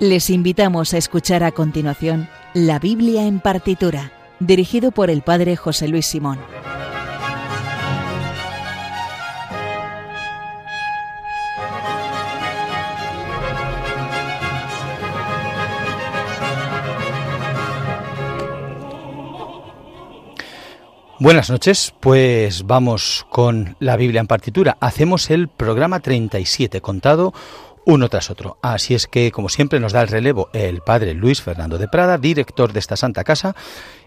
Les invitamos a escuchar a continuación La Biblia en partitura, dirigido por el Padre José Luis Simón. Buenas noches, pues vamos con la Biblia en partitura. Hacemos el programa 37, contado uno tras otro. Así es que, como siempre, nos da el relevo el padre Luis Fernando de Prada, director de esta Santa Casa,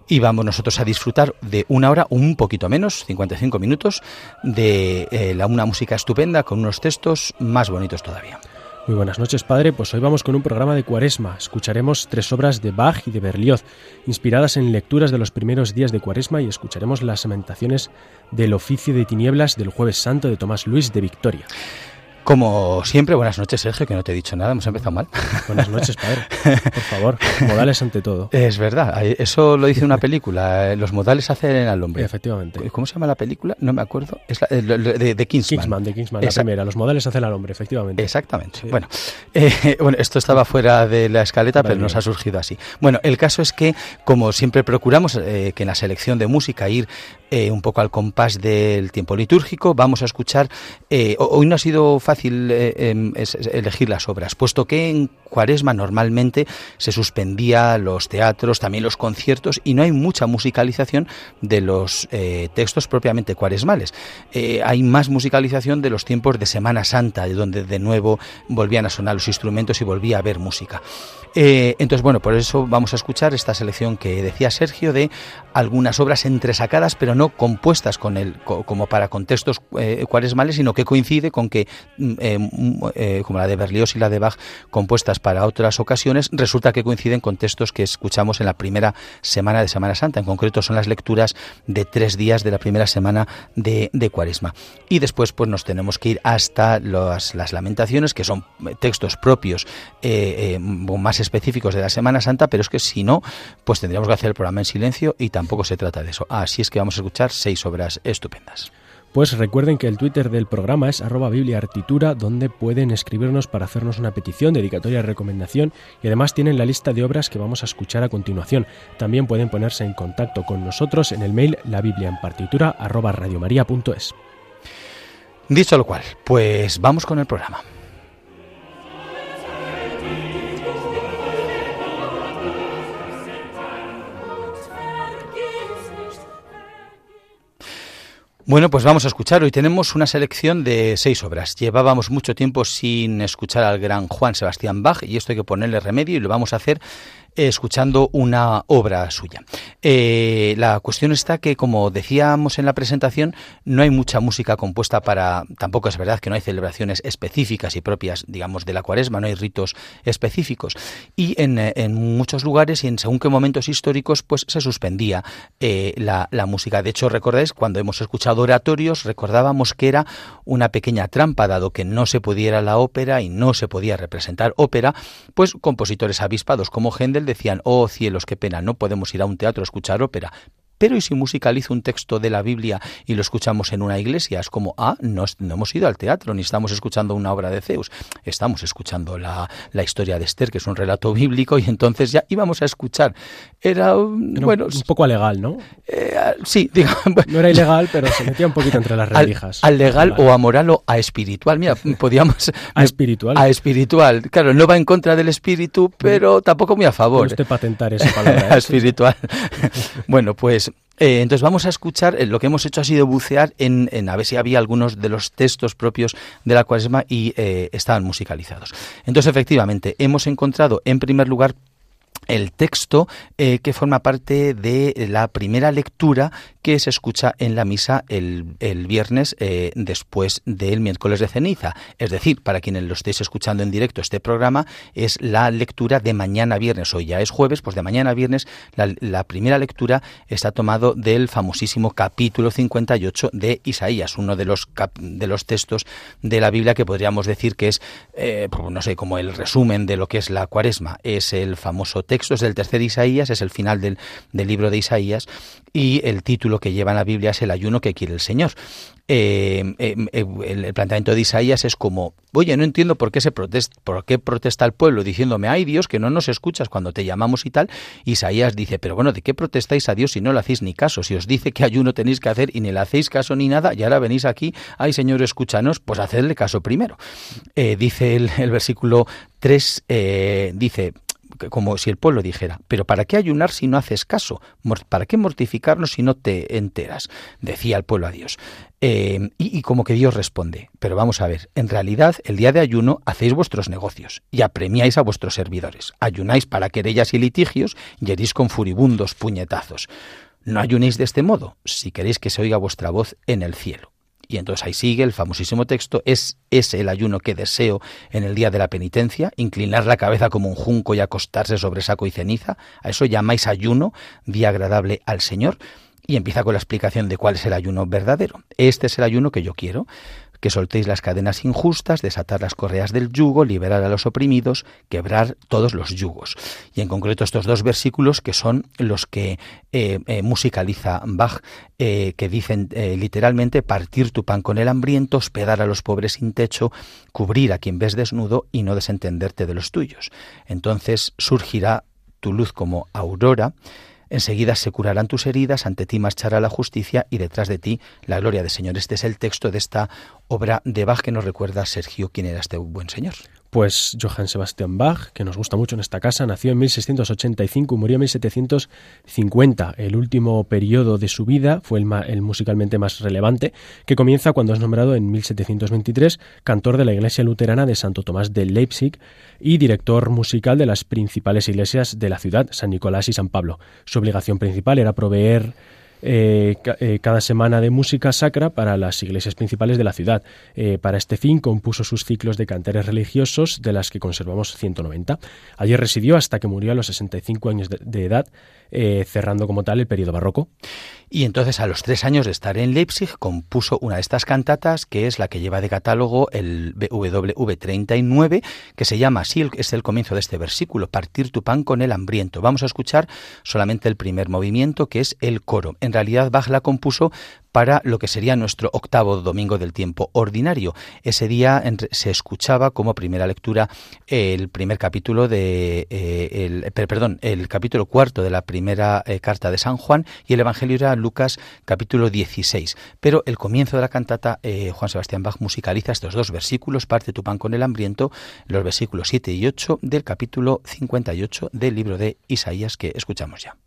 y vamos nosotros a disfrutar de una hora, un poquito menos, 55 minutos, de eh, la, una música estupenda con unos textos más bonitos todavía. Muy buenas noches, padre. Pues hoy vamos con un programa de Cuaresma. Escucharemos tres obras de Bach y de Berlioz, inspiradas en lecturas de los primeros días de Cuaresma, y escucharemos las lamentaciones del oficio de tinieblas del Jueves Santo de Tomás Luis de Victoria. Como siempre, buenas noches, Sergio, que no te he dicho nada, hemos empezado mal. Buenas noches, padre. Por favor, modales ante todo. Es verdad, eso lo dice una película, eh, los modales hacen al hombre. Efectivamente. ¿Cómo se llama la película? No me acuerdo. Es la, de, de, Kingsman. Kingsman, de Kingsman, la primera, los modales hacen al hombre, efectivamente. Exactamente. Bueno, eh, bueno, esto estaba fuera de la escaleta, pero nos ha surgido así. Bueno, el caso es que, como siempre procuramos eh, que en la selección de música ir un poco al compás del tiempo litúrgico, vamos a escuchar, hoy no ha sido fácil eh, em, elegir las obras, puesto que en Cuaresma normalmente se suspendía los teatros, también los conciertos, y no hay mucha musicalización de los eh, textos propiamente cuaresmales. Eh, hay más musicalización de los tiempos de Semana Santa, de donde de nuevo volvían a sonar los instrumentos y volvía a haber música. entonces, bueno, por eso vamos a escuchar esta selección que decía Sergio de algunas obras entresacadas, pero no compuestas con el, como para contextos cuaresmales, sino que coincide con que Mm, eh, mm, eh, como la de Berlioz y la de Bach, compuestas para otras ocasiones, resulta que coinciden con textos que escuchamos en la primera semana de Semana Santa. En concreto son las lecturas de tres días de la primera semana de, Cuaresma. Y después pues nos tenemos que ir hasta las lamentaciones, que son textos propios eh, más específicos de la Semana Santa, pero es que si no, pues tendríamos que hacer el programa en silencio y tampoco se trata de eso. Así es que vamos a escuchar seis obras estupendas. Pues recuerden que el Twitter del programa es arroba bibliaartitura, donde pueden escribirnos para hacernos una petición, dedicatoria, recomendación y además tienen la lista de obras que vamos a escuchar a continuación. También pueden ponerse en contacto con nosotros en el mail la biblia en partitura arroba radiomaria.es. Dicho lo cual, pues vamos con el programa. Bueno, pues vamos a escuchar. Hoy tenemos una selección de seis obras. Llevábamos mucho tiempo sin escuchar al gran Juan Sebastián Bach y esto hay que ponerle remedio y lo vamos a hacer escuchando una obra suya. Eh, la cuestión está que, como decíamos en la presentación, no hay mucha música compuesta para, tampoco es verdad que no hay celebraciones específicas y propias, digamos, de la cuaresma, no hay ritos específicos. Y en, muchos lugares y en según qué momentos históricos, pues se suspendía eh, la, la música. De hecho, recordáis, cuando hemos escuchado oratorios, recordábamos que era una pequeña trampa, dado que no se pudiera la ópera y no se podía representar ópera, pues compositores avispados como Händel decían, oh cielos, qué pena, no podemos ir a un teatro a escuchar ópera, pero ¿y si musicalizo un texto de la Biblia y lo escuchamos en una iglesia? Es como, ah, no, hemos ido al teatro, ni estamos escuchando una obra de Zeus, estamos escuchando la, historia de Esther, que es un relato bíblico, y entonces ya íbamos a escuchar. Era, bueno... Un poco alegal, ¿no? Eh, sí, digamos... No era ilegal, pero se metía un poquito entre las rendijas. Al, legal o a moral o a espiritual. Mira, podíamos... a espiritual. A espiritual. Claro, no va en contra del espíritu, pero tampoco muy a favor. usted patentar esa palabra. ¿eh? espiritual. bueno, pues eh, entonces vamos a escuchar, eh, lo que hemos hecho ha sido bucear en, a ver si había algunos de los textos propios de la cuaresma y eh, estaban musicalizados. Entonces efectivamente hemos encontrado en primer lugar el texto eh, que forma parte de la primera lectura que se escucha en la misa el, viernes eh, después del miércoles de ceniza. Es decir, para quienes lo estéis escuchando en directo este programa, es la lectura de mañana viernes. Hoy ya es jueves, pues de mañana viernes la, primera lectura está tomado del famosísimo capítulo 58 de Isaías, uno de los, de los textos de la Biblia que podríamos decir que es, eh, pues no sé, como el resumen de lo que es la cuaresma. Es el famoso texto texto es del tercer Isaías, es el final del, del libro de Isaías, y el título que lleva en la Biblia es El ayuno que quiere el Señor. Eh, eh, eh, el, planteamiento de Isaías es como, oye, no entiendo por qué se protesta, por qué protesta el pueblo diciéndome, ay Dios, que no nos escuchas cuando te llamamos y tal. Isaías dice, pero bueno, ¿de qué protestáis a Dios si no le hacéis ni caso? Si os dice que ayuno tenéis que hacer y ni le hacéis caso ni nada, y ahora venís aquí, ay Señor, escúchanos, pues hacedle caso primero. dice el, el, versículo 3, dice, como si el pueblo dijera, pero ¿para qué ayunar si no haces caso? ¿Para qué mortificarnos si no te enteras? Decía el pueblo a Dios. Eh, y, como que Dios responde, pero vamos a ver, en realidad el día de ayuno hacéis vuestros negocios y apremiáis a vuestros servidores, ayunáis para querellas y litigios y herís con furibundos puñetazos. No ayunéis de este modo, si queréis que se oiga vuestra voz en el cielo. Y entonces ahí sigue el famosísimo texto, es ese el ayuno que deseo en el día de la penitencia, inclinar la cabeza como un junco y acostarse sobre saco y ceniza, a eso llamáis ayuno, día agradable al Señor, y empieza con la explicación de cuál es el ayuno verdadero. Este es el ayuno que yo quiero que soltéis las cadenas injustas, desatar las correas del yugo, liberar a los oprimidos, quebrar todos los yugos. Y en concreto estos dos versículos que son los que eh, eh, musicaliza Bach, eh, que dicen literalmente partir tu pan con el hambriento, hospedar a los pobres sin techo, cubrir a quien ves desnudo y no desentenderte de los tuyos. Entonces surgirá tu luz como aurora, Enseguida se curarán tus heridas, ante ti marchará la justicia y detrás de ti la gloria del Señor. Este es el texto de esta obra de Bach que nos recuerda, Sergio, quién era este buen señor. Pues Johann Sebastian Bach, que nos gusta mucho en esta casa, nació en 1685 y murió en 1750. El último periodo de su vida fue el, el, musicalmente más relevante, que comienza cuando es nombrado en 1723 cantor de la iglesia luterana de Santo Tomás de Leipzig y director musical de las principales iglesias de la ciudad, San Nicolás y San Pablo. Su obligación principal era proveer eh, eh, cada semana de música sacra para las iglesias principales de la ciudad. Eh, para este fin compuso sus ciclos de cantares religiosos, de las que conservamos 190. Allí residió hasta que murió a los 65 años de edad eh, cerrando como tal el periodo barroco. Y entonces a los tres años de estar en Leipzig compuso una de estas cantatas que es la que lleva de catálogo el WV39 que se llama así, es el comienzo de este versículo, partir tu pan con el hambriento. Vamos a escuchar solamente el primer movimiento que es el coro. En realidad Bach la compuso para lo que sería nuestro octavo domingo del tiempo ordinario. Ese día se escuchaba como primera lectura el primer capítulo de eh, el, perdón, el capítulo cuarto de la primera eh, carta de San Juan y el Evangelio era Lucas capítulo 16. Pero el comienzo de la cantata eh, Juan Sebastián Bach musicaliza estos dos versículos, parte tu pan con el hambriento, los versículos 7 y 8 del capítulo 58 del libro de Isaías que escuchamos ya.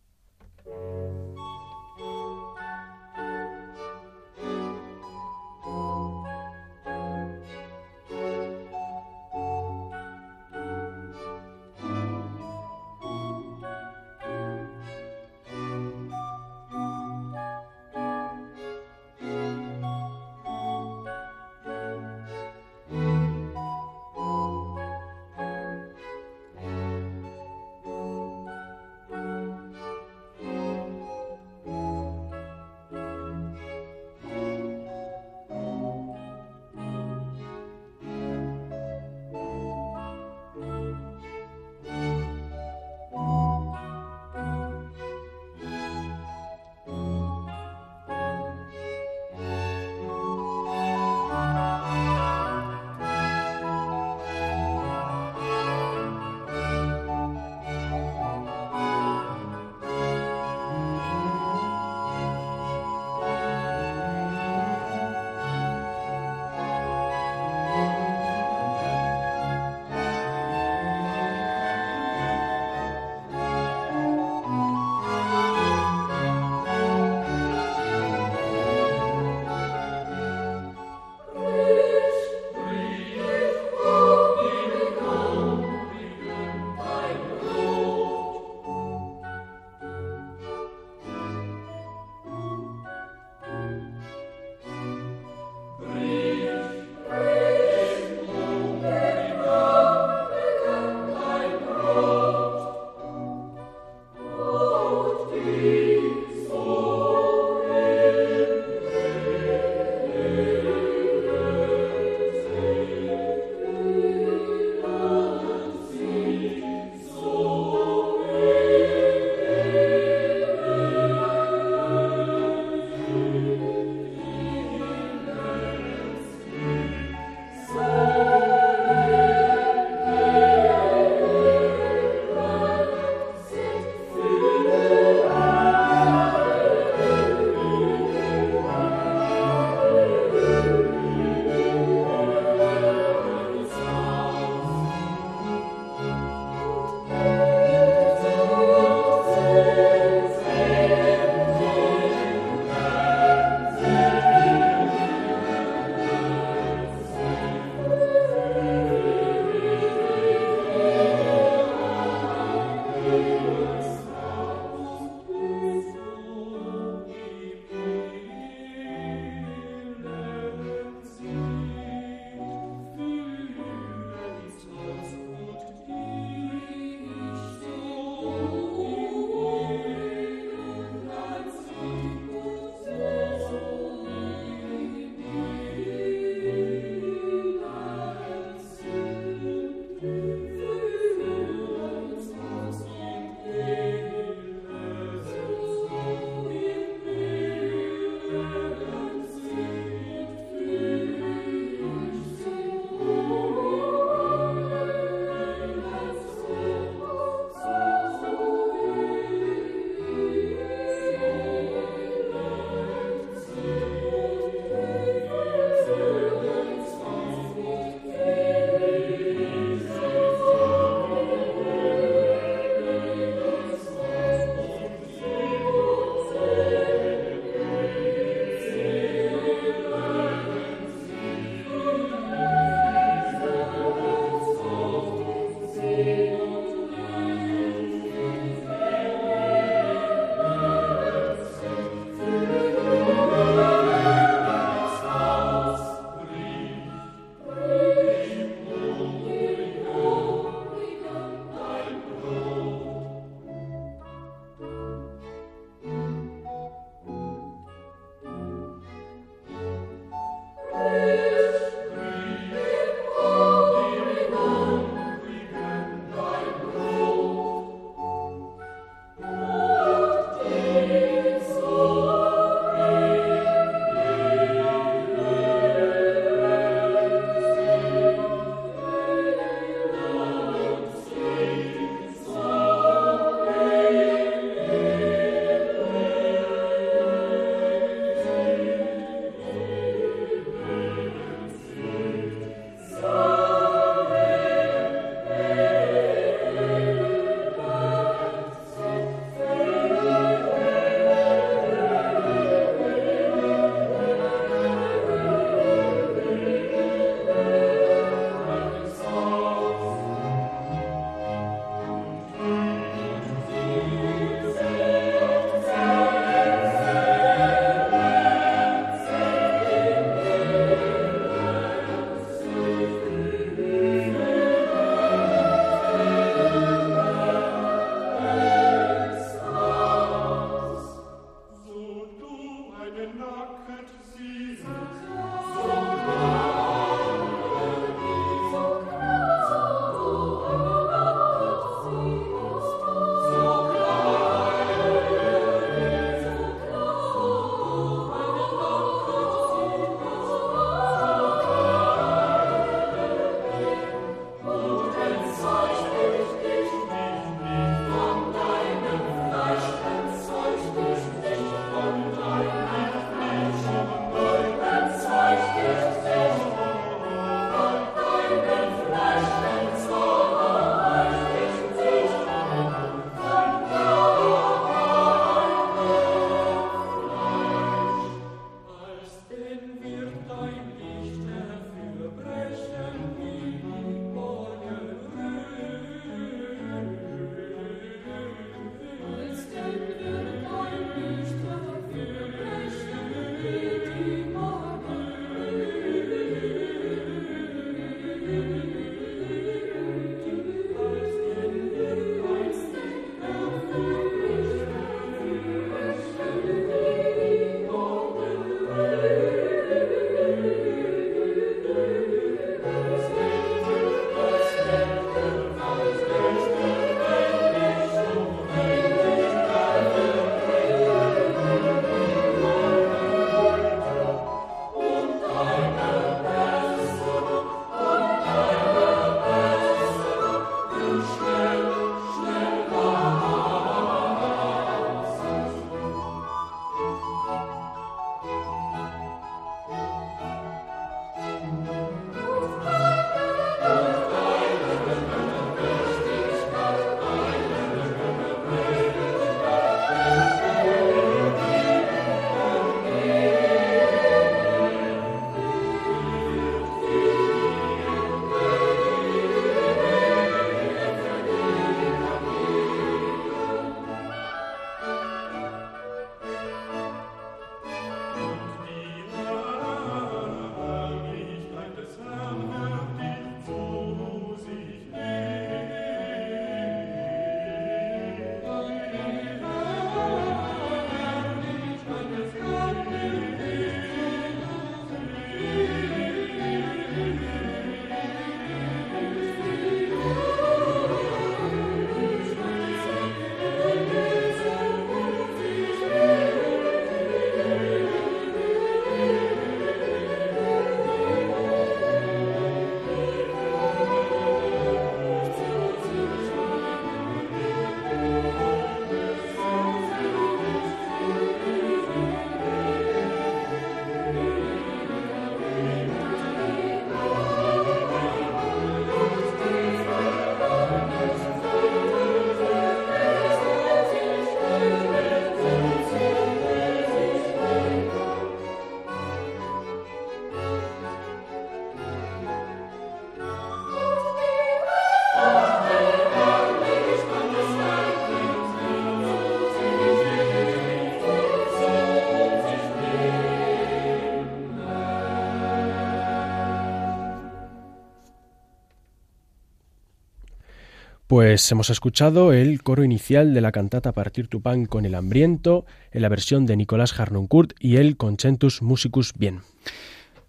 Pues hemos escuchado el coro inicial de la cantata Partir tu pan con el hambriento, en la versión de Nicolás Harnoncourt y el Concentus Musicus Bien.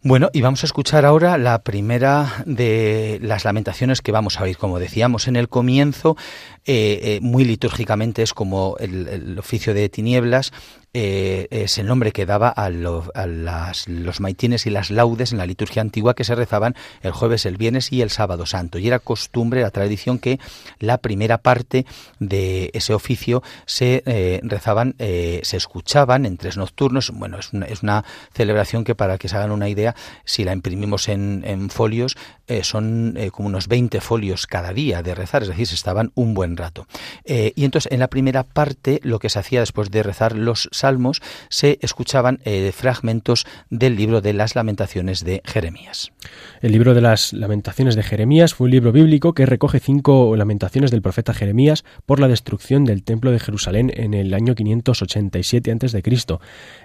Bueno, y vamos a escuchar ahora la primera de las lamentaciones que vamos a oír. Como decíamos en el comienzo, eh, eh, muy litúrgicamente es como el, oficio de tinieblas, eh, es el nombre que daba a, los maitines y las laudes en la liturgia antigua que se rezaban el jueves, el viernes y el sábado santo. Y era costumbre, la tradición, que la primera parte de ese oficio se eh, rezaban, eh, se escuchaban en tres nocturnos. Bueno, es una, celebración que para que se hagan una idea, si la imprimimos en, en folios, son como unos 20 folios cada día de rezar, es decir, se estaban un buen rato. y entonces en la primera parte lo que se hacía después de rezar los salmos se escuchaban eh, fragmentos del libro de las lamentaciones de Jeremías. El libro de las lamentaciones de Jeremías fue un libro bíblico que recoge cinco lamentaciones del profeta Jeremías por la destrucción del templo de Jerusalén en el año 587 a.C.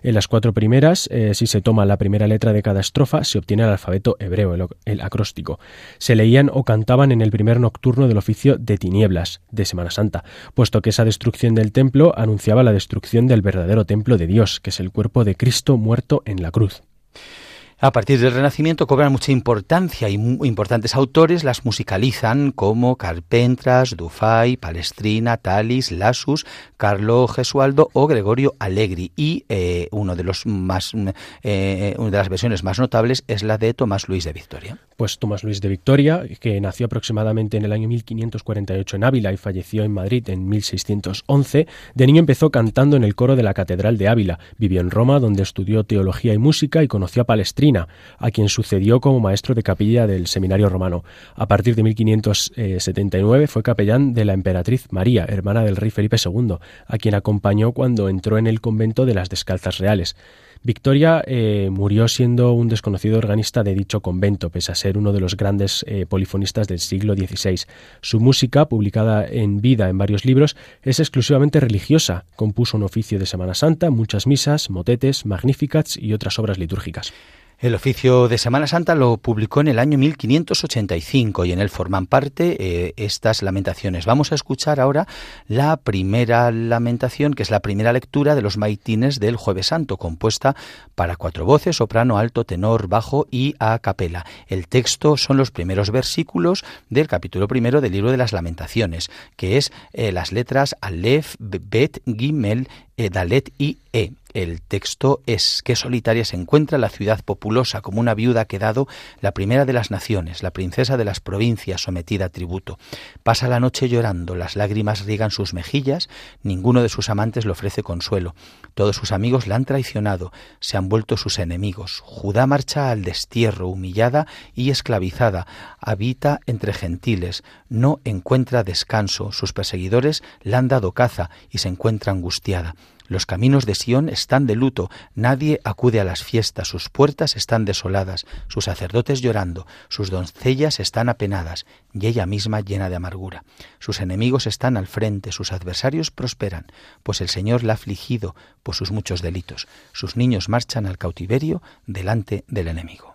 En las cuatro primeras, eh, si se toma la primera letra de cada estrofa, se obtiene el alfabeto hebreo, el, el acróstico. Se leían o cantaban en el primer nocturno del oficio de tinieblas de Semana Santa, puesto que esa destrucción del templo anunciaba la destrucción del verdadero templo de Dios, que es el cuerpo de Cristo muerto en la cruz. A partir del Renacimiento cobran mucha importancia y importantes autores las musicalizan como Carpentras, Dufay, Palestrina, Talis, Lasus, Carlo Gesualdo o Gregorio Allegri. Y eh, uno de los más, eh, una de las versiones más notables es la de Tomás Luis de Victoria. Pues Tomás Luis de Victoria, que nació aproximadamente en el año 1548 en Ávila y falleció en Madrid en 1611, de niño empezó cantando en el coro de la Catedral de Ávila. Vivió en Roma, donde estudió teología y música y conoció a Palestrina a quien sucedió como maestro de capilla del Seminario Romano. A partir de 1579 fue capellán de la emperatriz María, hermana del rey Felipe II, a quien acompañó cuando entró en el convento de las Descalzas Reales. Victoria eh, murió siendo un desconocido organista de dicho convento, pese a ser uno de los grandes eh, polifonistas del siglo XVI. Su música, publicada en vida en varios libros, es exclusivamente religiosa. Compuso un oficio de Semana Santa, muchas misas, motetes, magnificats y otras obras litúrgicas. El oficio de Semana Santa lo publicó en el año 1585 y en él forman parte eh, estas lamentaciones. Vamos a escuchar ahora la primera lamentación, que es la primera lectura de los maitines del Jueves Santo, compuesta para cuatro voces, soprano, alto, tenor, bajo y a capela. El texto son los primeros versículos del capítulo primero del libro de las lamentaciones, que es eh, las letras Aleph, Bet, Gimel, Dalet y E. El texto es que solitaria se encuentra la ciudad populosa como una viuda quedado, la primera de las naciones, la princesa de las provincias sometida a tributo. Pasa la noche llorando, las lágrimas riegan sus mejillas, ninguno de sus amantes le ofrece consuelo. Todos sus amigos la han traicionado, se han vuelto sus enemigos. Judá marcha al destierro, humillada y esclavizada, habita entre gentiles, no encuentra descanso, sus perseguidores la han dado caza y se encuentra angustiada. Los caminos de Sión están de luto, nadie acude a las fiestas, sus puertas están desoladas, sus sacerdotes llorando, sus doncellas están apenadas, y ella misma llena de amargura. Sus enemigos están al frente, sus adversarios prosperan, pues el Señor la ha afligido por sus muchos delitos. Sus niños marchan al cautiverio delante del enemigo.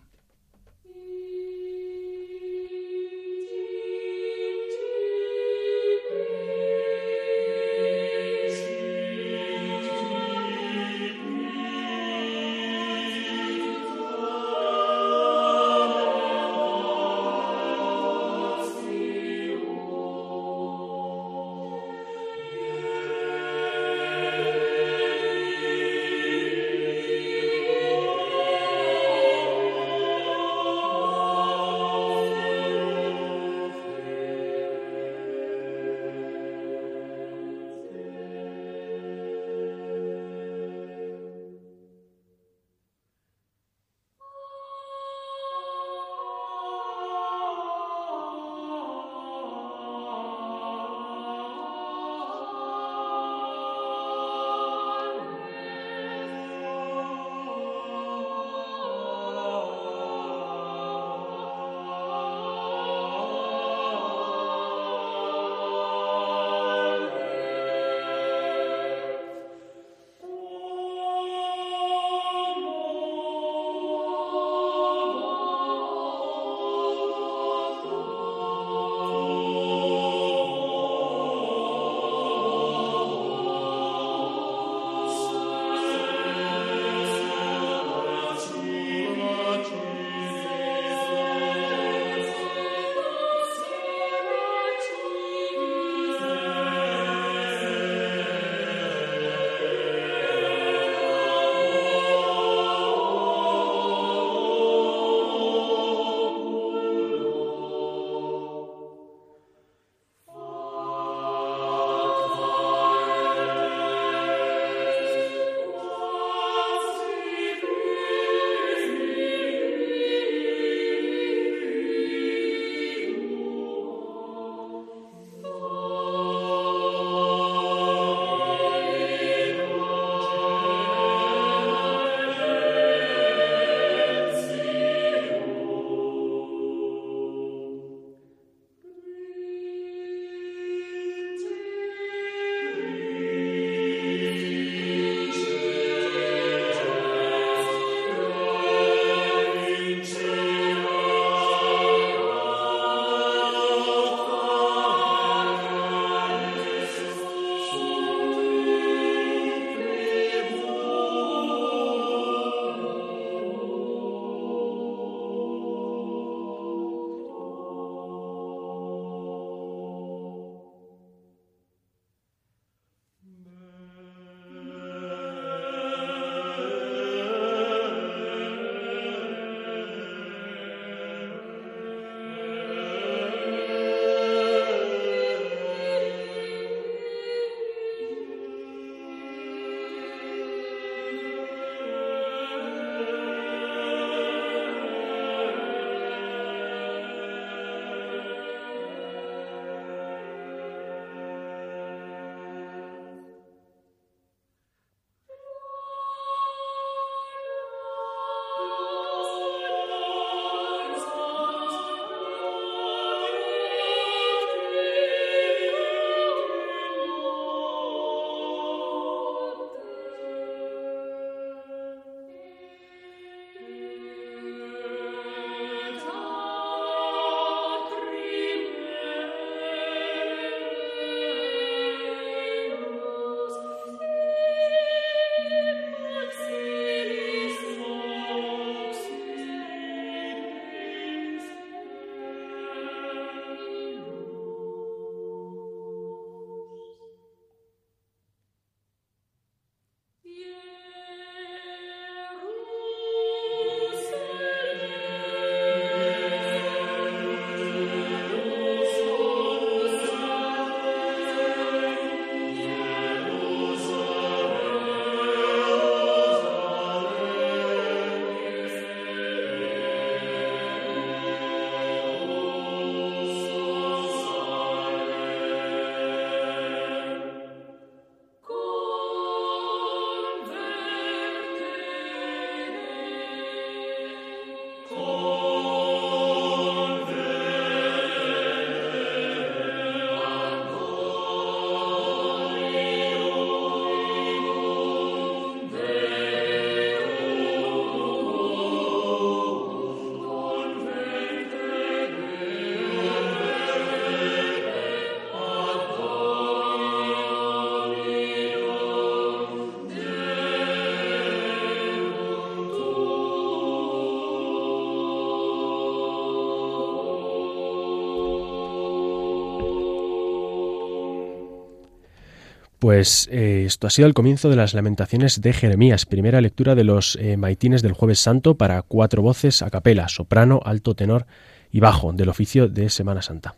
Pues eh, esto ha sido el comienzo de las lamentaciones de Jeremías, primera lectura de los eh, maitines del jueves santo para cuatro voces a capela, soprano, alto, tenor y bajo, del oficio de Semana Santa.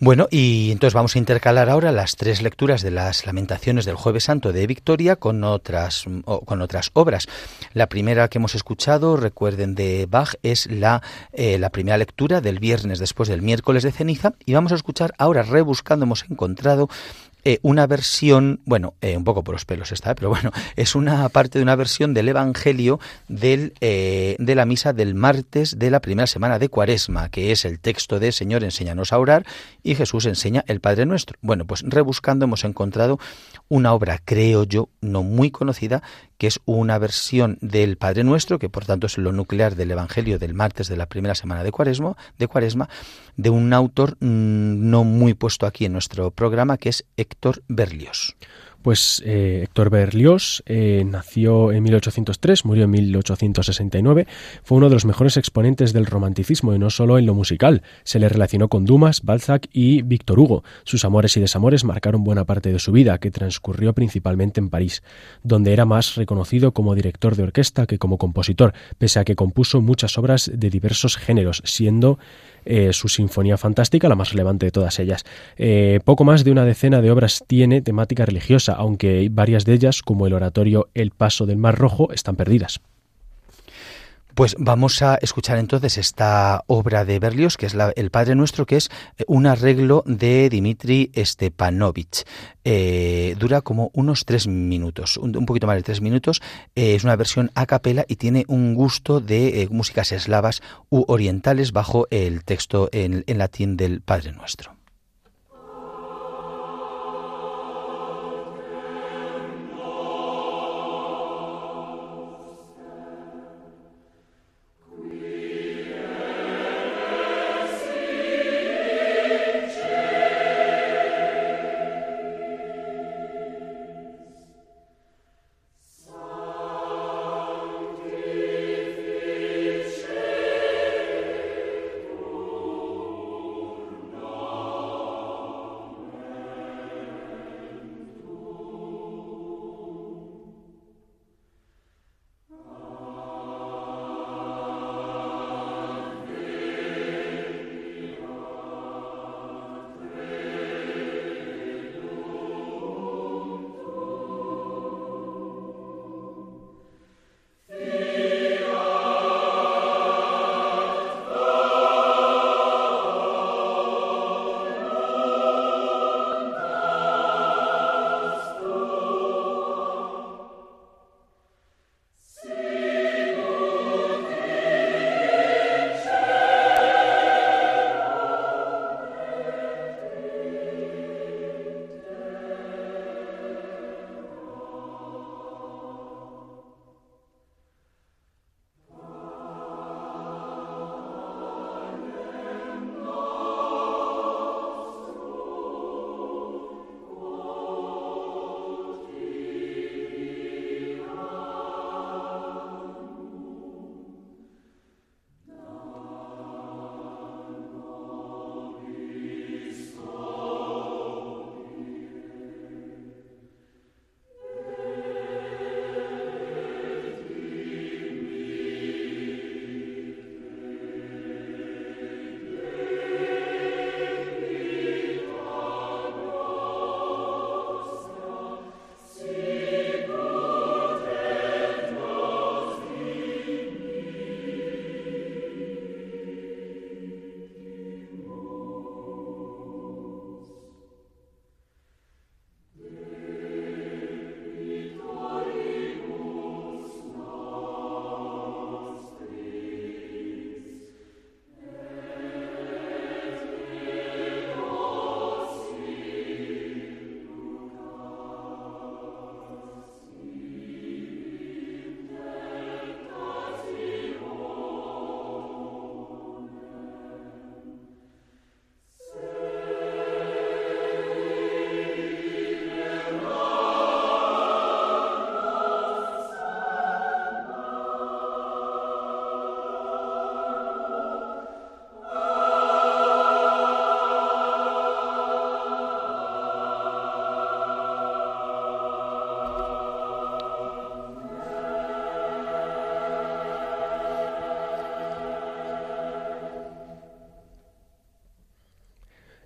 Bueno, y entonces vamos a intercalar ahora las tres lecturas de las Lamentaciones del Jueves Santo de Victoria con otras, con otras obras. La primera que hemos escuchado, recuerden, de Bach es la, eh, la primera lectura del viernes después del miércoles de ceniza y vamos a escuchar ahora, rebuscando, hemos encontrado eh, una versión, bueno, eh, un poco por los pelos está, pero bueno, es una parte de una versión del Evangelio del, eh, de la misa del martes de la primera semana de Cuaresma, que es el texto de Señor, enséñanos a orar, y Jesús enseña el Padre Nuestro. Bueno, pues rebuscando hemos encontrado una obra, creo yo, no muy conocida, que es una versión del Padre Nuestro, que por tanto es lo nuclear del Evangelio del martes de la primera semana de Cuaresma, de, Cuaresma, de un autor mm, no muy puesto aquí en nuestro programa, que es Héctor Berlioz. Pues eh, Héctor Berlioz eh, nació en 1803, murió en 1869, fue uno de los mejores exponentes del romanticismo y no solo en lo musical. Se le relacionó con Dumas, Balzac y Víctor Hugo. Sus amores y desamores marcaron buena parte de su vida, que transcurrió principalmente en París, donde era más reconocido como director de orquesta que como compositor, pese a que compuso muchas obras de diversos géneros, siendo eh, su Sinfonía Fantástica, la más relevante de todas ellas. Poco más de una decena de obras tiene temática religiosa, aunque varias de ellas, como el oratorio El Paso del Mar Rojo, están perdidas. Pues vamos a escuchar entonces esta obra de Berlioz, que es el Padre Nuestro, que es eh, un arreglo de Dimitri Stepanovich. Eh, dura como unos tres minutos, un, poquito más de tres minutos. Eh, es una versión a capela y tiene un gusto de músicas eslavas u orientales bajo el texto en latín del Padre Nuestro.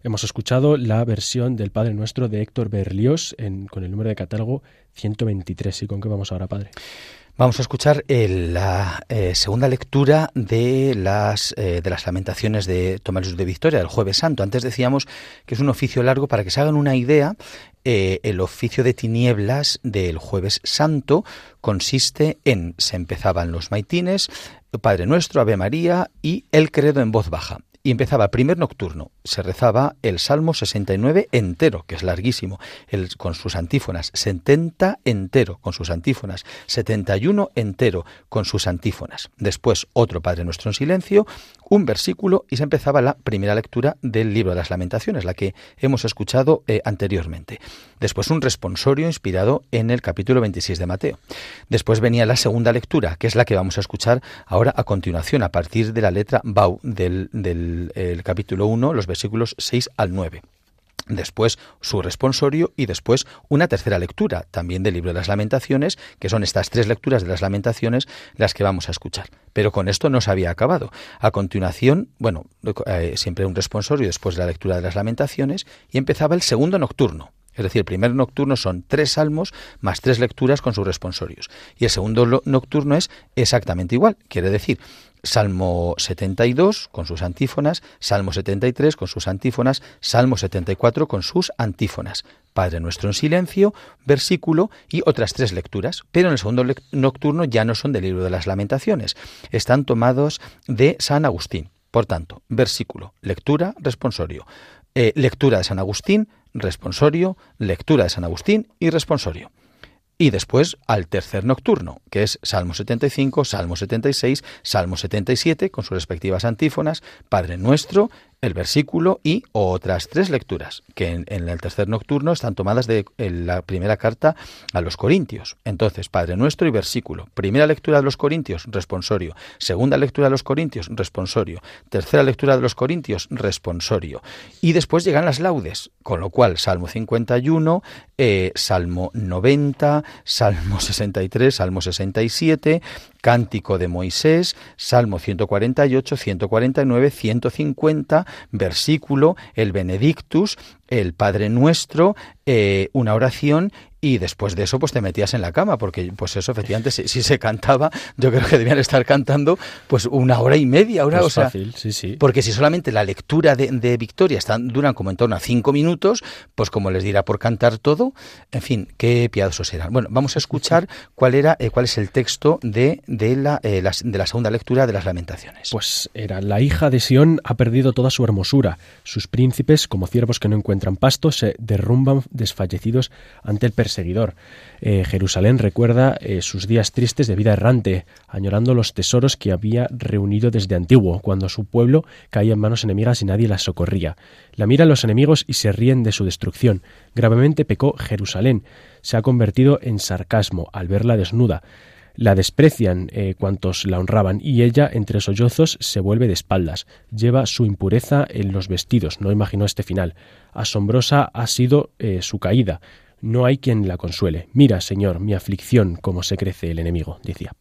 Hemos escuchado la versión del Padre Nuestro de Héctor Berlioz con el número de catálogo 123. ¿Y con qué vamos ahora, Padre? Vamos a escuchar la eh, segunda lectura de las, eh, de las lamentaciones de Tomás de Victoria, del Jueves Santo. Antes decíamos que es un oficio largo para que se hagan una idea. Eh, el oficio de tinieblas del Jueves Santo consiste en, se empezaban los maitines, Padre Nuestro, Ave María y el credo en voz baja y empezaba primer nocturno. Se rezaba el Salmo 69 entero, que es larguísimo, con sus antífonas, 70 entero con sus antífonas, 71 entero con sus antífonas. Después otro Padre Nuestro en silencio, un versículo y se empezaba la primera lectura del libro de las lamentaciones, la que hemos escuchado eh, anteriormente. Después un responsorio inspirado en el capítulo 26 de Mateo. Después venía la segunda lectura, que es la que vamos a escuchar ahora a continuación, a partir de la letra Bau del, del capítulo 1, los versículos 6 al 9 después su responsorio y después una tercera lectura, también del libro de las lamentaciones, que son estas tres lecturas de las lamentaciones las que vamos a escuchar. Pero con esto no se había acabado. A continuación, bueno, eh, siempre un responsorio después de la lectura de las lamentaciones y empezaba el segundo nocturno. Es decir, el primer nocturno son tres salmos más tres lecturas con sus responsorios. Y el segundo nocturno es exactamente igual. Quiere decir, Salmo 72 con sus antífonas, Salmo 73 con sus antífonas, Salmo 74 con sus antífonas. Padre nuestro en silencio, versículo y otras tres lecturas. Pero en el segundo nocturno ya no son del libro de las lamentaciones, están tomados de San Agustín. Por tanto, versículo, lectura, responsorio. Eh, lectura de San Agustín, responsorio, lectura de San Agustín y responsorio y después al tercer nocturno, que es Salmo 75, Salmo 76, Salmo 77, con sus respectivas antífonas, Padre Nuestro, el versículo y otras tres lecturas, que en, el tercer nocturno están tomadas de la primera carta a los Corintios. Entonces, Padre Nuestro y versículo. Primera lectura de los Corintios, responsorio. Segunda lectura de los Corintios, responsorio. Tercera lectura de los Corintios, responsorio. Y después llegan las laudes, con lo cual Salmo 51, eh, Salmo 90, Salmo 63, Salmo 67, Cántico de Moisés, Salmo 148, 149, 150, versículo, el Benedictus, el Padre Nuestro, eh, una oración y después de eso pues te metías en la cama porque pues eso efectivamente si, se cantaba yo creo que debían estar cantando pues una hora y media una pues fácil, sí, sí. porque si solamente la lectura de, Victoria están, duran como en torno a cinco minutos pues como les dirá por cantar todo en fin qué piadosos eran. Bueno vamos a escuchar cuál era eh, cuál es el texto de, de, la, eh, de la segunda lectura de las lamentaciones. Pues era la hija de Sión ha perdido toda su hermosura. Sus príncipes como ciervos que no encuentran pasto se derrumban desfallecidos ante el seguidor. Eh, Jerusalén recuerda eh, sus días tristes de vida errante, añorando los tesoros que había reunido desde antiguo, cuando su pueblo caía en manos enemigas y nadie la socorría. La miran los enemigos y se ríen de su destrucción. Gravemente pecó Jerusalén. Se ha convertido en sarcasmo al verla desnuda. La desprecian eh, cuantos la honraban y ella, entre sollozos, se vuelve de espaldas. Lleva su impureza en los vestidos. No imaginó este final. Asombrosa ha sido su caída. No hay quien la consuele. Mira, Señor, mi aflicción, cómo se crece el enemigo, decía.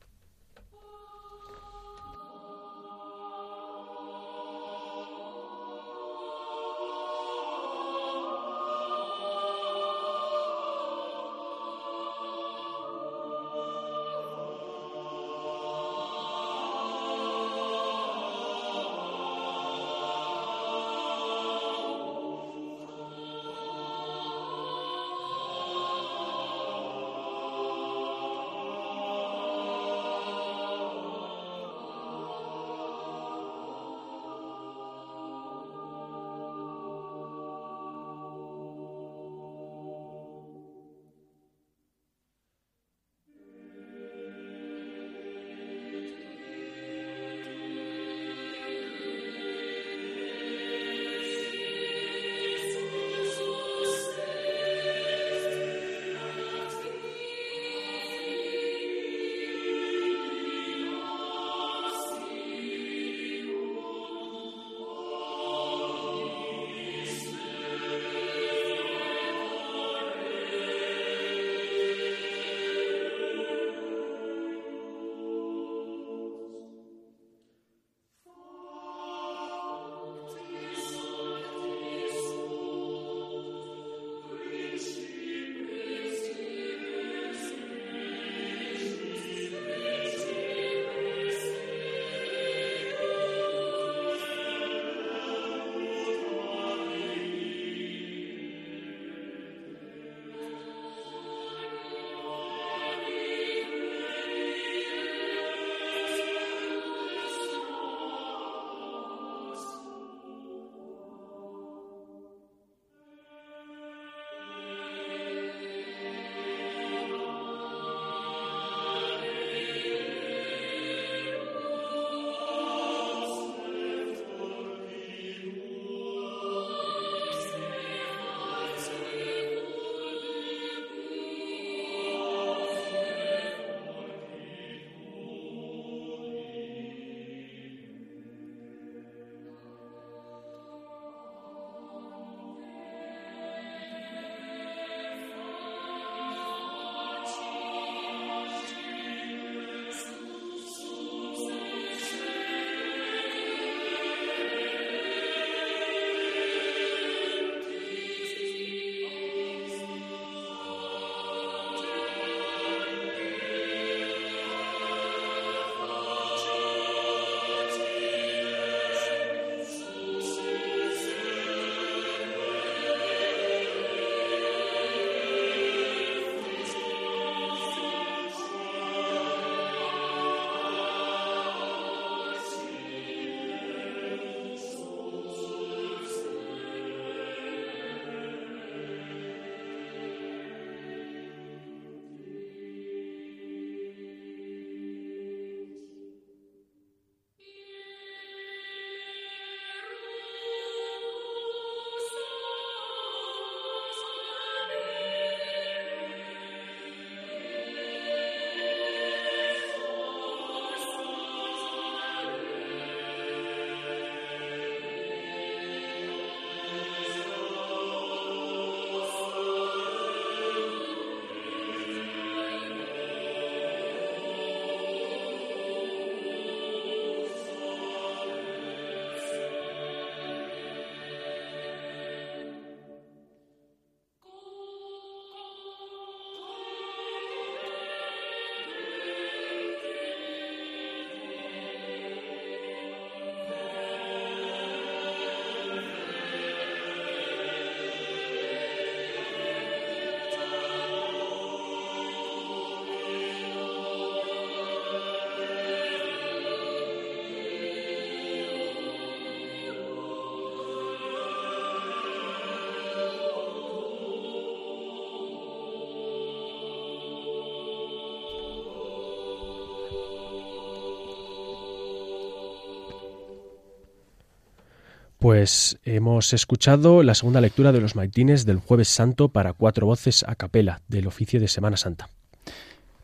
Pues hemos escuchado la segunda lectura de los maitines del Jueves Santo para cuatro voces a capela del oficio de Semana Santa.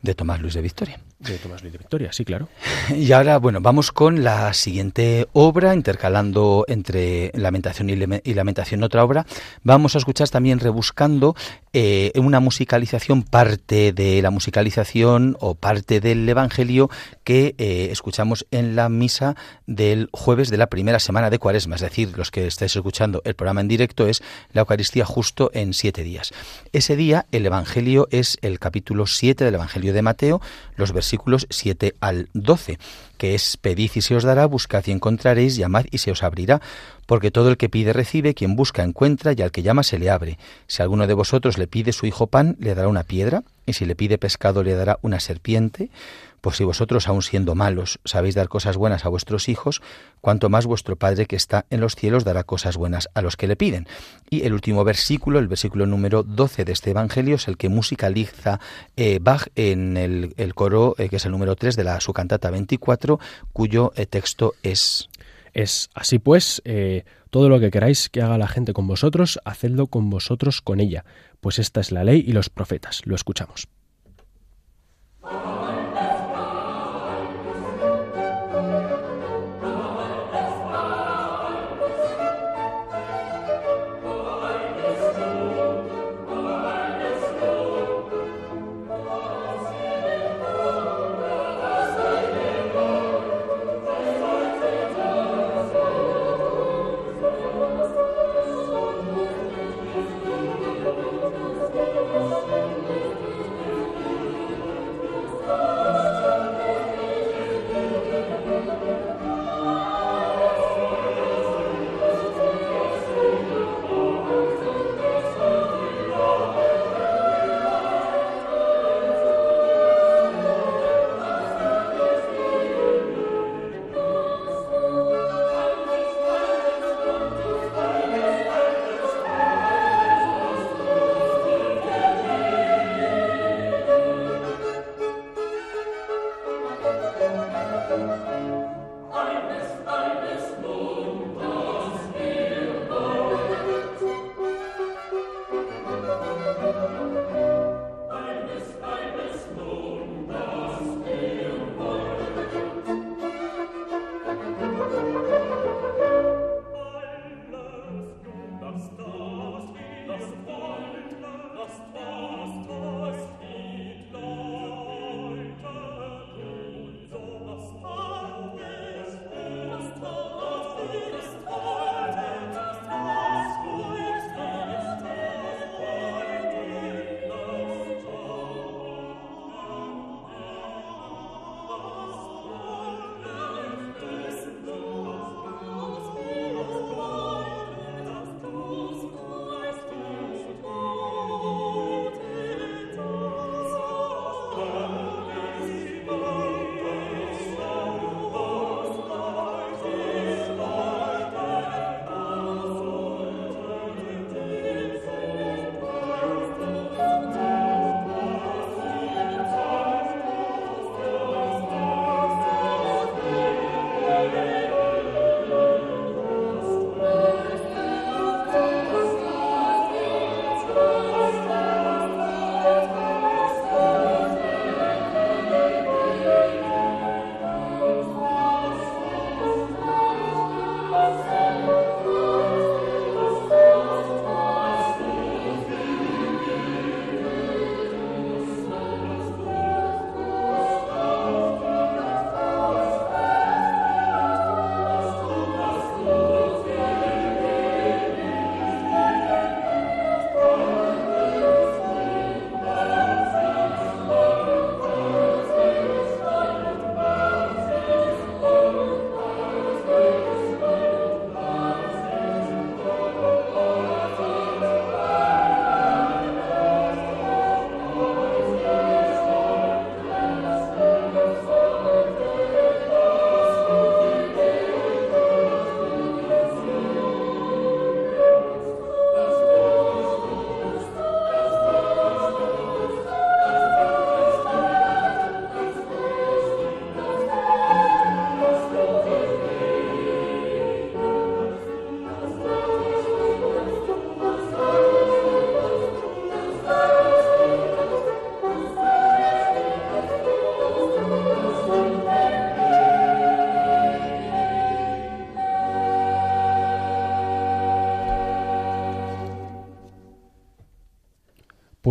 De Tomás Luis de Victoria. De Tomás Luis de Victoria, sí, claro. Y ahora, bueno, vamos con la siguiente obra, intercalando entre Lamentación y Lamentación otra obra. Vamos a escuchar también rebuscando eh, una musicalización, parte de la musicalización o parte del Evangelio que eh, escuchamos en la misa del jueves de la primera semana de Cuaresma. Es decir, los que estáis escuchando el programa en directo es la Eucaristía justo en siete días. Ese día el Evangelio es el capítulo 7 del Evangelio de Mateo, los versículos versículos 7 al 12, que es pedid y se os dará, buscad y encontraréis, llamad y se os abrirá, porque todo el que pide recibe, quien busca encuentra, y al que llama se le abre. Si alguno de vosotros le pide su hijo pan, le dará una piedra, y si le pide pescado, le dará una serpiente. Pues si vosotros, aun siendo malos, sabéis dar cosas buenas a vuestros hijos, cuanto más vuestro Padre que está en los cielos dará cosas buenas a los que le piden. Y el último versículo, el versículo número 12 de este Evangelio, es el que musicaliza eh, Bach en el, coro, eh, que es el número 3 de la, su cantata 24, cuyo eh, texto es... Es así pues, todo lo que queráis que haga la gente con vosotros, hacedlo con vosotros con ella, pues esta es la ley y los profetas. Lo escuchamos.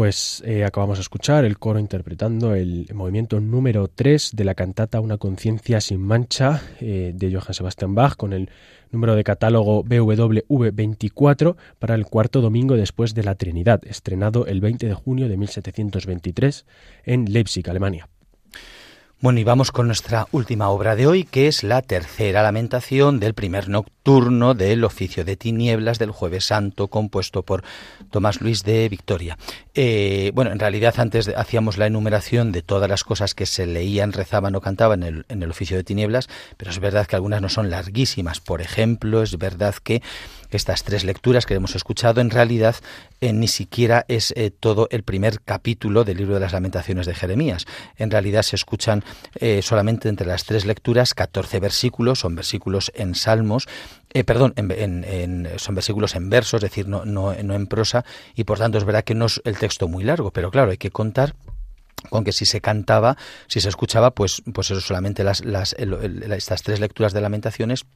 Pues eh, acabamos de escuchar el coro interpretando el movimiento número 3 de la cantata Una conciencia sin mancha eh, de Johann Sebastian Bach con el número de catálogo BWV 24 para el cuarto domingo después de la Trinidad, estrenado el 20 de junio de 1723 en Leipzig, Alemania. Bueno, y vamos con nuestra última obra de hoy, que es la tercera lamentación del primer nocturno del oficio de tinieblas del jueves santo, compuesto por Tomás Luis de Victoria. Eh, bueno, en realidad antes hacíamos la enumeración de todas las cosas que se leían, rezaban o cantaban en el, en el oficio de tinieblas, pero es verdad que algunas no son larguísimas. Por ejemplo, es verdad que estas tres lecturas que hemos escuchado en realidad eh, ni siquiera es eh, todo el primer capítulo del libro de las lamentaciones de Jeremías. En realidad se escuchan eh, solamente entre las tres lecturas 14 versículos, son versículos en salmos, perdón, en, son versículos en versos, es decir, no, no, no en prosa, y por tanto es verdad que no es el texto muy largo, pero claro, hay que contar con que si se cantaba, si se escuchaba, pues, pues eso solamente las, las, estas tres lecturas de lamentaciones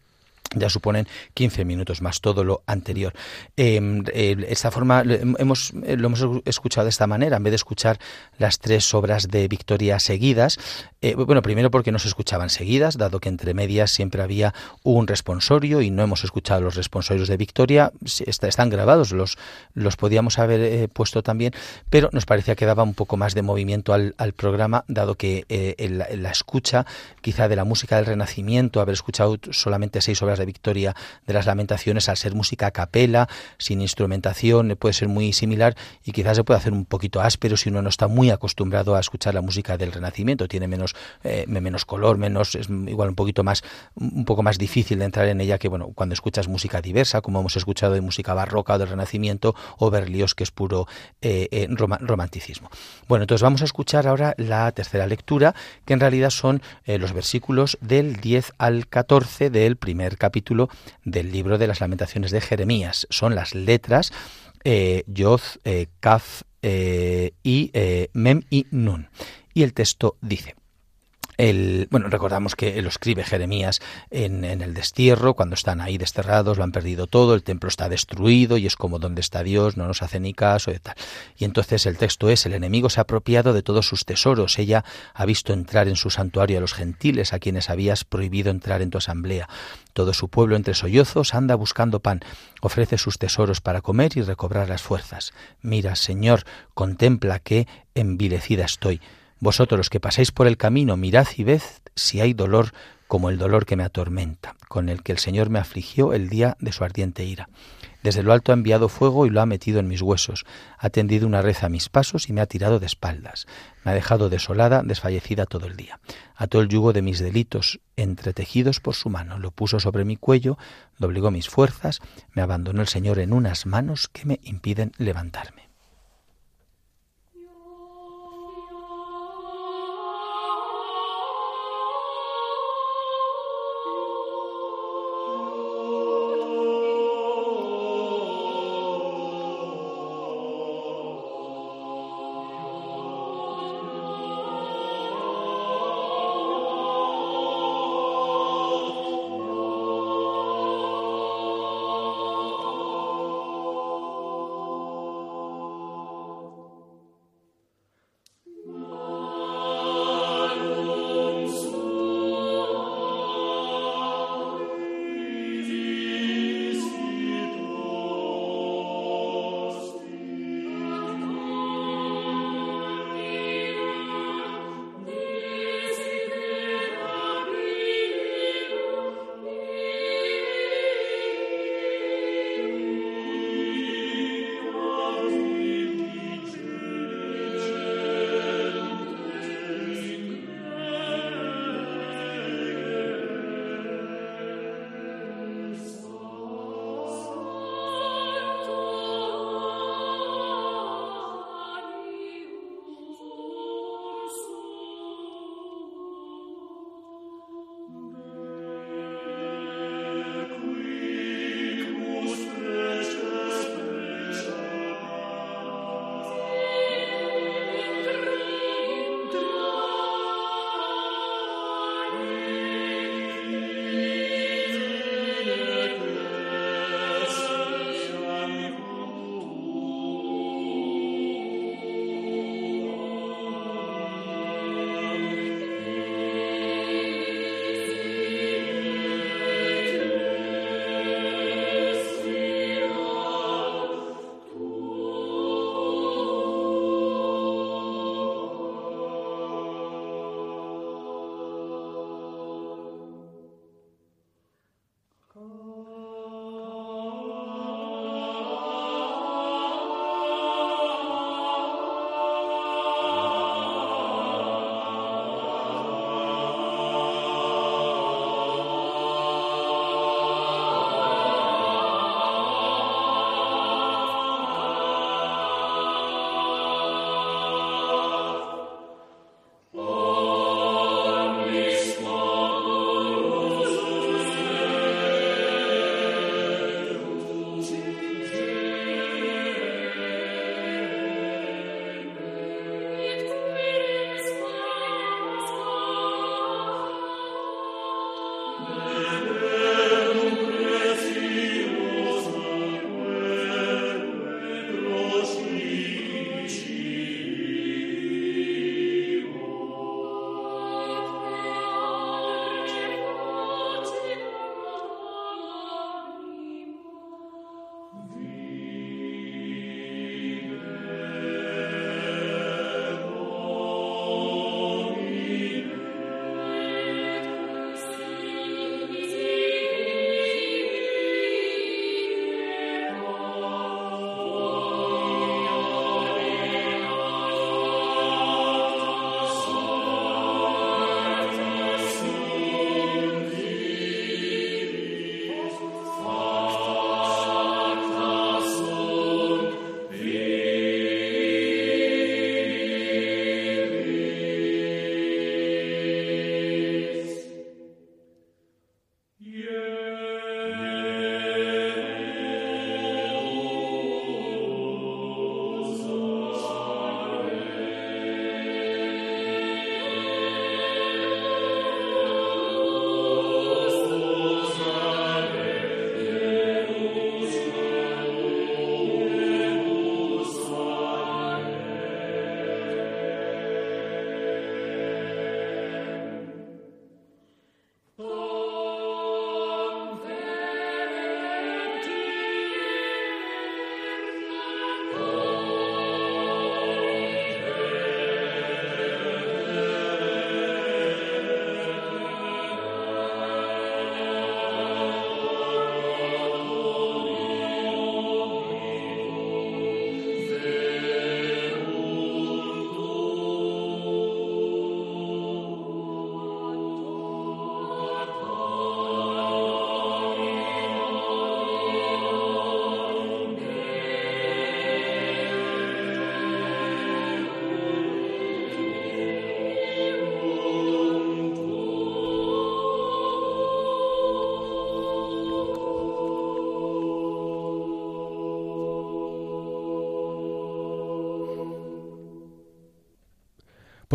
ya suponen 15 minutos más todo lo anterior. Em, esta forma hemos, eh, lo hemos escuchado de esta manera, en vez de escuchar las tres obras de Victoria seguidas, eh, bueno, primero porque no se escuchaban seguidas, dado que entre medias siempre había un responsorio y no hemos escuchado los responsorios de Victoria, están grabados, los, los podíamos haber eh, puesto también, pero nos parecía que daba un poco más de movimiento al, programa, dado que la escucha quizá de la música del Renacimiento, haber escuchado solamente seis obras de Victoria de las Lamentaciones, al ser música a capela, sin instrumentación, puede ser muy similar y quizás se puede hacer un poquito áspero si uno no está muy acostumbrado a escuchar la música del Renacimiento, tiene menos, eh, menos color, menos, es igual un poquito más, un poco más difícil de entrar en ella que bueno, cuando escuchas música diversa, como hemos escuchado de música barroca o del Renacimiento, o Berlioz, que es puro eh, eh, romanticismo. Bueno, entonces vamos a escuchar ahora la tercera lectura, que en realidad son los versículos del 10 al 14 del primer capítulo capítulo del libro de las lamentaciones de Jeremías. Son las letras eh, Yod, eh, Kaf eh, y eh, Mem y Nun. Y el texto dice, bueno, recordamos que lo escribe Jeremías en, el destierro, cuando están ahí desterrados, lo han perdido todo, el templo está destruido y es como donde está Dios, no nos hace ni caso y tal. Y entonces el texto es, el enemigo se ha apropiado de todos sus tesoros, ella ha visto entrar en su santuario a los gentiles, a quienes habías prohibido entrar en tu asamblea. Todo su pueblo entre sollozos anda buscando pan, ofrece sus tesoros para comer y recobrar las fuerzas. Mira, Señor, contempla que envilecida estoy. Vosotros los que pasáis por el camino, mirad y ved si hay dolor como el dolor que me atormenta, con el que el Señor me afligió el día de su ardiente ira. Desde lo alto ha enviado fuego y lo ha metido en mis huesos, ha tendido una red a mis pasos y me ha tirado de espaldas, me ha dejado desolada, desfallecida todo el día. Ató el yugo de mis delitos, entretejidos por su mano, lo puso sobre mi cuello, doblegó mis fuerzas, me abandonó el Señor en unas manos que me impiden levantarme.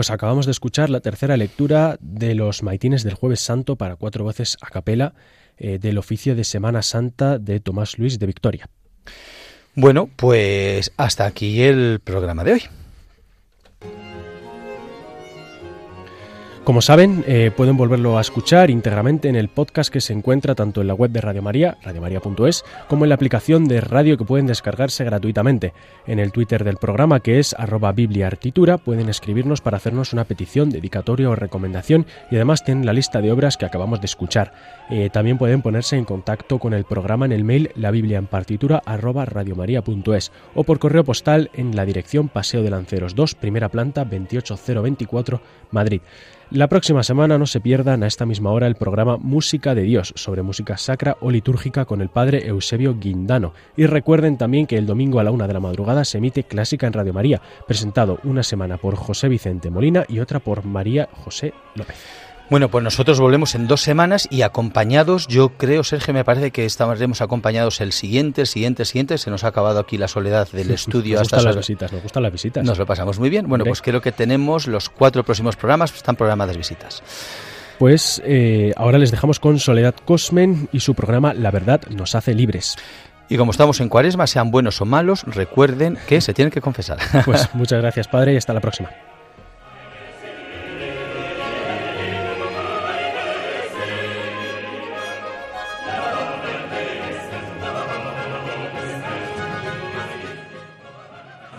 Pues acabamos de escuchar la tercera lectura de los maitines del Jueves Santo para cuatro voces a capela eh, del oficio de Semana Santa de Tomás Luis de Victoria. Bueno, pues hasta aquí el programa de hoy. Como saben, eh, pueden volverlo a escuchar íntegramente en el podcast que se encuentra tanto en la web de Radio María, radiomaria.es, como en la aplicación de radio que pueden descargarse gratuitamente. En el Twitter del programa, que es arroba bibliaartitura, pueden escribirnos para hacernos una petición, dedicatoria o recomendación y además tienen la lista de obras que acabamos de escuchar. Eh, también pueden ponerse en contacto con el programa en el mail la o por correo postal en la dirección Paseo de Lanceros 2, primera planta 28024, Madrid. La próxima semana no se pierdan a esta misma hora el programa Música de Dios sobre música sacra o litúrgica con el padre Eusebio Guindano. Y recuerden también que el domingo a la una de la madrugada se emite Clásica en Radio María, presentado una semana por José Vicente Molina y otra por María José López. Bueno, pues nosotros volvemos en dos semanas y acompañados, yo creo, Sergio, me parece que estaremos acompañados el siguiente, el siguiente, el siguiente. Se nos ha acabado aquí la soledad del estudio. Nos gustan las visitas, nos gustan las visitas. Nos lo pasamos muy bien. Bueno, pues creo que tenemos los cuatro próximos programas, están programadas visitas. Pues eh, ahora les dejamos con Soledad Cosmen y su programa La verdad nos hace libres. Y como estamos en cuaresma, sean buenos o malos, recuerden que se tienen que confesar. Pues muchas gracias, Padre, y hasta la próxima.